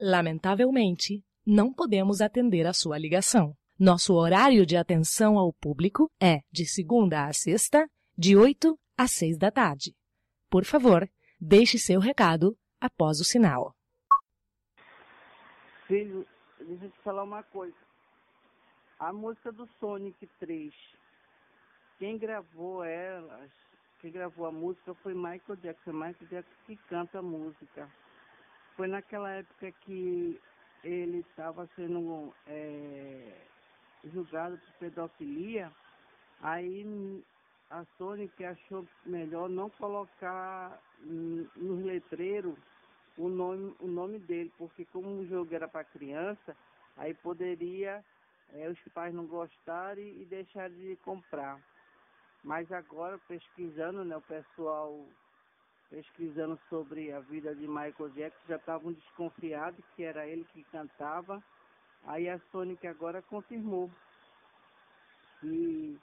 Lamentavelmente, não podemos atender a sua ligação. Nosso horário de atenção ao público é de segunda a sexta, de 8 às 6 da tarde. Por favor, deixe seu recado após o sinal. Filho, deixa eu te falar uma coisa. A música do Sonic 3, quem gravou ela, quem gravou a música foi Michael Jackson. Michael Jackson que canta a música. Foi naquela época que ele estava sendo é, julgado por pedofilia, aí a Sonic achou melhor não colocar no letreiro o nome, o nome dele, porque como o jogo era para criança, aí poderia é, os pais não gostarem e deixarem de comprar. Mas agora, pesquisando, né, o pessoal pesquisando sobre a vida de Michael Jackson, já estavam desconfiados que era ele que cantava. Aí a Sonic agora confirmou que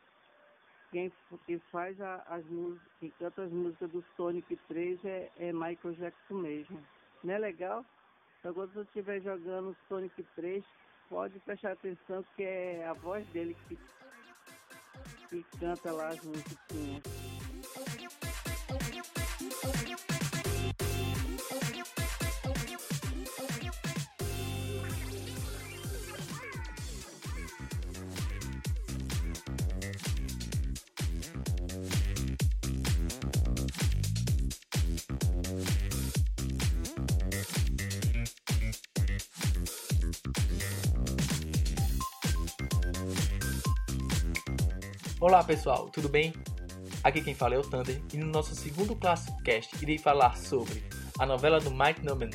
quem que faz a, as músicas, canta as músicas do Sonic 3 é, é Michael Jackson mesmo. Não é legal? Então quando você estiver jogando Sonic 3, pode prestar atenção que é a voz dele que, que canta lá as musiquinhas. Olá pessoal, tudo bem? Aqui quem fala é o Thunder e no nosso segundo Classic Cast irei falar sobre a novela do Mike No. 9,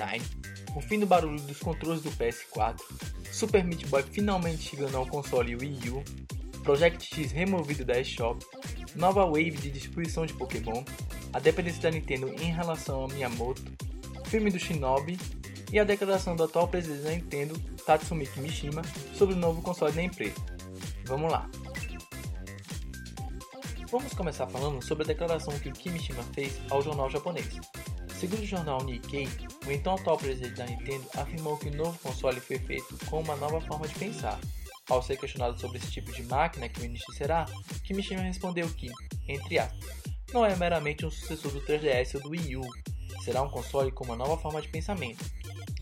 o fim do barulho dos controles do PS4, Super Meat Boy finalmente chegando ao console Wii U, Project X removido da eShop, nova wave de distribuição de Pokémon, a dependência da Nintendo em relação a Miyamoto, filme do Shinobi e a declaração do atual presidente da Nintendo, Tatsumiki Mishima, sobre o novo console da empresa. Vamos lá! Vamos começar falando sobre a declaração que o Kimishima fez ao jornal japonês. Segundo o jornal Nikkei, o então atual presidente da Nintendo afirmou que o novo console foi feito com uma nova forma de pensar. Ao ser questionado sobre esse tipo de máquina que o início será, Kimishima respondeu que, entre aspas, não é meramente um sucessor do 3DS ou do Wii U, será um console com uma nova forma de pensamento.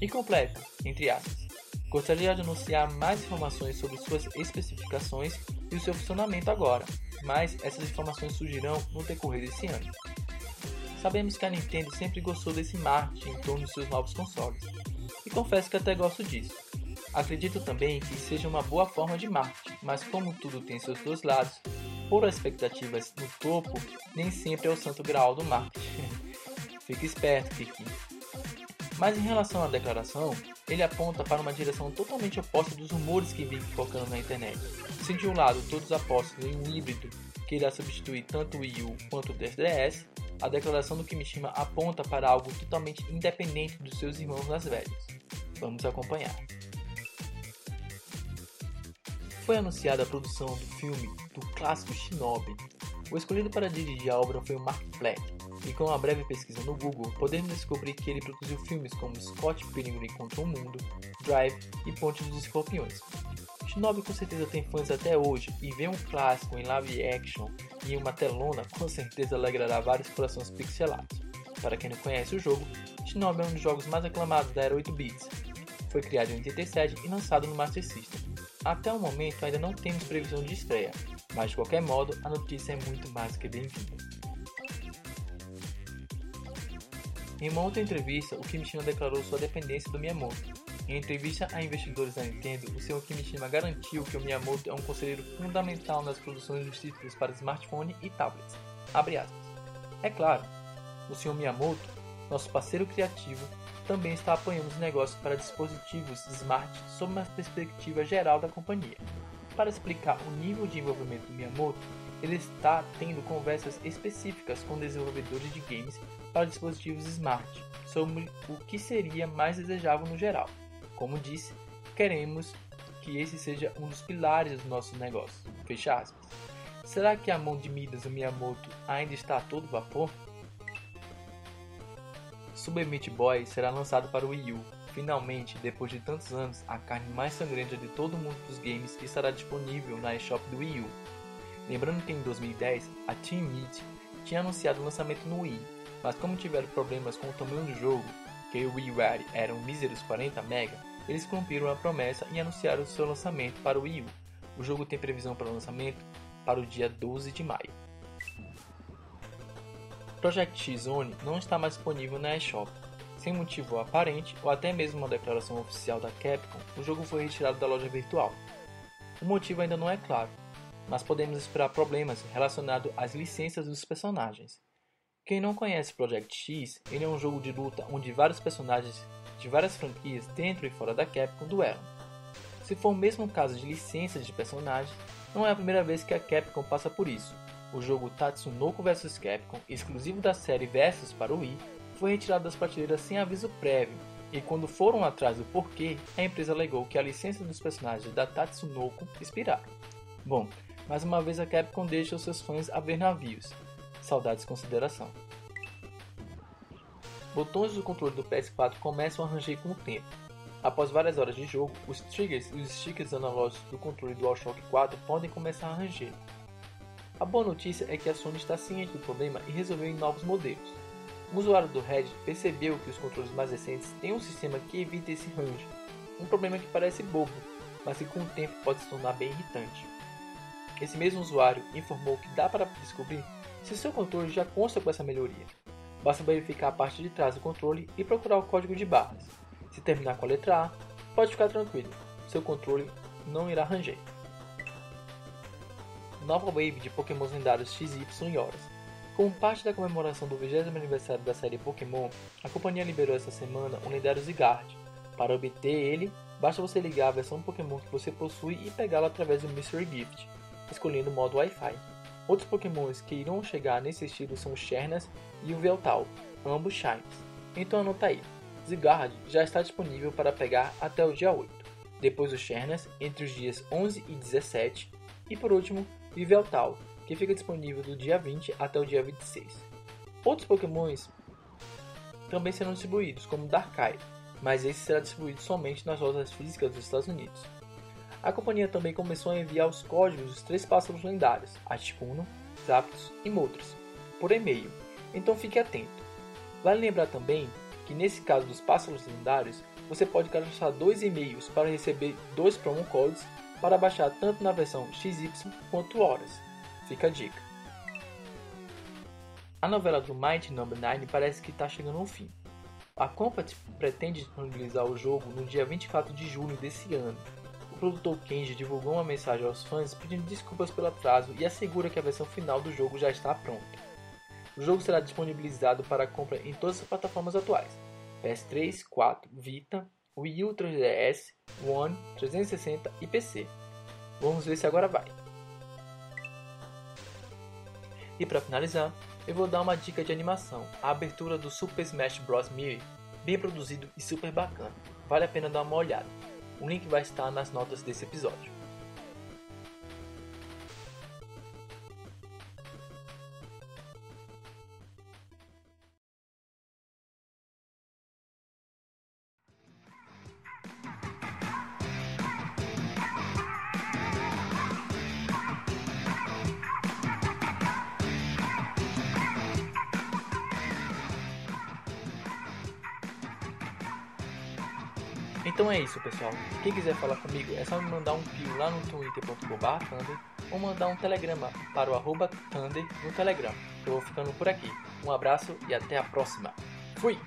E completa, entre aspas, gostaria de anunciar mais informações sobre suas especificações e o seu funcionamento agora, mas essas informações surgirão no decorrer desse ano. Sabemos que a Nintendo sempre gostou desse marketing em torno de seus novos consoles, e confesso que até gosto disso. Acredito também que seja uma boa forma de marketing, mas como tudo tem seus dois lados, por expectativas no topo, nem sempre é o santo graal do marketing. Fique esperto, Kiki. Mas em relação à declaração, ele aponta para uma direção totalmente oposta dos rumores que vem focando na internet. Se de um lado todos apostam em um híbrido que irá substituir tanto o Wii U quanto o 3DS, a declaração do Kimishima aponta para algo totalmente independente dos seus irmãos nas velhas. Vamos acompanhar. Foi anunciada a produção do filme do clássico Shinobi. O escolhido para dirigir a obra foi o Mark Fleck, e com uma breve pesquisa no Google, podemos descobrir que ele produziu filmes como Scott Pilgrim contra o Mundo, Drive e Ponte dos Escorpiões. Shinobi com certeza tem fãs até hoje, e ver um clássico em live action e uma telona com certeza alegrará vários corações pixelados. Para quem não conhece o jogo, Shinobi é um dos jogos mais aclamados da era 8 bits. Foi criado em 87 e lançado no Master System. Até o momento ainda não temos previsão de estreia, mas de qualquer modo a notícia é muito mais que bem-vinda. Em uma outra entrevista, o Kimishima declarou sua dependência do Miyamoto. Em entrevista a investidores da Nintendo, o Sr. Kimishima garantiu que o Miyamoto é um conselheiro fundamental nas produções dos títulos para smartphone e tablets. É claro, o Sr. Miyamoto, nosso parceiro criativo, também está apoiando os negócios para dispositivos smart sob uma perspectiva geral da companhia. Para explicar o nível de envolvimento do Miyamoto, ele está tendo conversas específicas com desenvolvedores de games para dispositivos smart sobre o que seria mais desejável no geral. Como disse, queremos que esse seja um dos pilares do nosso negócio. Fecha aspas. Será que a mão de Midas do Miyamoto ainda está a todo vapor? Super Meat Boy será lançado para o Wii U, finalmente, depois de tantos anos, a carne mais sangrenta de todo o mundo dos games estará disponível na eShop do Wii U. Lembrando que em 2010, a Team Meat tinha anunciado o lançamento no Wii, mas como tiveram problemas com o tamanho do jogo, que o WiiWare era um míseros 40 MB, eles cumpriram a promessa e anunciaram seu lançamento para o Wii U. O jogo tem previsão para lançamento para o dia 12 de maio. Project X Zone não está mais disponível na eShop. Sem motivo aparente ou até mesmo uma declaração oficial da Capcom, o jogo foi retirado da loja virtual. O motivo ainda não é claro, mas podemos esperar problemas relacionados às licenças dos personagens. Quem não conhece Project X, ele é um jogo de luta onde vários personagens de várias franquias dentro e fora da Capcom duelam. Se for o mesmo caso de licenças de personagens, não é a primeira vez que a Capcom passa por isso. O jogo Tatsunoko vs Capcom, exclusivo da série Versus para o Wii, foi retirado das prateleiras sem aviso prévio, e quando foram atrás do porquê, a empresa alegou que a licença dos personagens da Tatsunoko expiraram. Bom, mais uma vez a Capcom deixa os seus fãs a ver navios. Saudades consideração. Botões do controle do PS4 começam a ranger com o tempo. Após várias horas de jogo, os triggers e os stickers analógicos do controle DualShock 4 podem começar a ranger. A boa notícia é que a Sony está ciente do problema e resolveu em novos modelos. Um usuário do Reddit percebeu que os controles mais recentes têm um sistema que evita esse range, um problema que parece bobo, mas que com o tempo pode se tornar bem irritante. Esse mesmo usuário informou que dá para descobrir se seu controle já consta com essa melhoria. Basta verificar a parte de trás do controle e procurar o código de barras. Se terminar com a letra A, pode ficar tranquilo, seu controle não irá ranger. Nova wave de Pokémon lendários XY e Horas. Como parte da comemoração do 20 aniversário da série Pokémon, a companhia liberou essa semana o lendário Zygarde. Para obter ele, basta você ligar a versão Pokémon que você possui e pegá-lo através do Mystery Gift, escolhendo o modo Wi-Fi. Outros pokémons que irão chegar nesse estilo são o Chernas e o Veltal, ambos Shines. Então anota aí, Zygarde já está disponível para pegar até o dia 8, depois o Chernas entre os dias 11 e 17, e por último, o Veltal, que fica disponível do dia 20 até o dia 26. Outros pokémons também serão distribuídos, como Darkrai, mas esse será distribuído somente nas lojas físicas dos Estados Unidos. A companhia também começou a enviar os códigos dos três pássaros lendários, Articuno, Zapdos e Moltres, por e-mail, então fique atento. Vale lembrar também que nesse caso dos pássaros lendários, você pode cadastrar dois e-mails para receber dois promo codes para baixar tanto na versão XY quanto Horas. Fica a dica. A novela do Mighty No. 9 parece que está chegando ao fim. A Compat pretende disponibilizar o jogo no dia 24 de julho desse ano, produtor Kenji divulgou uma mensagem aos fãs pedindo desculpas pelo atraso e assegura que a versão final do jogo já está pronta. O jogo será disponibilizado para compra em todas as plataformas atuais: PS3, 4, Vita, Wii U 3DS, One, 360 e PC. Vamos ver se agora vai. E para finalizar, eu vou dar uma dica de animação: a abertura do Super Smash Bros. Melee, bem produzido e super bacana. Vale a pena dar uma olhada. O link vai estar nas notas desse episódio. Então é isso, pessoal. Quem quiser falar comigo é só me mandar um pio lá no twitter.com.br ou mandar um telegrama para o arroba Thunder no Telegram. Eu vou ficando por aqui. Um abraço e até a próxima. Fui!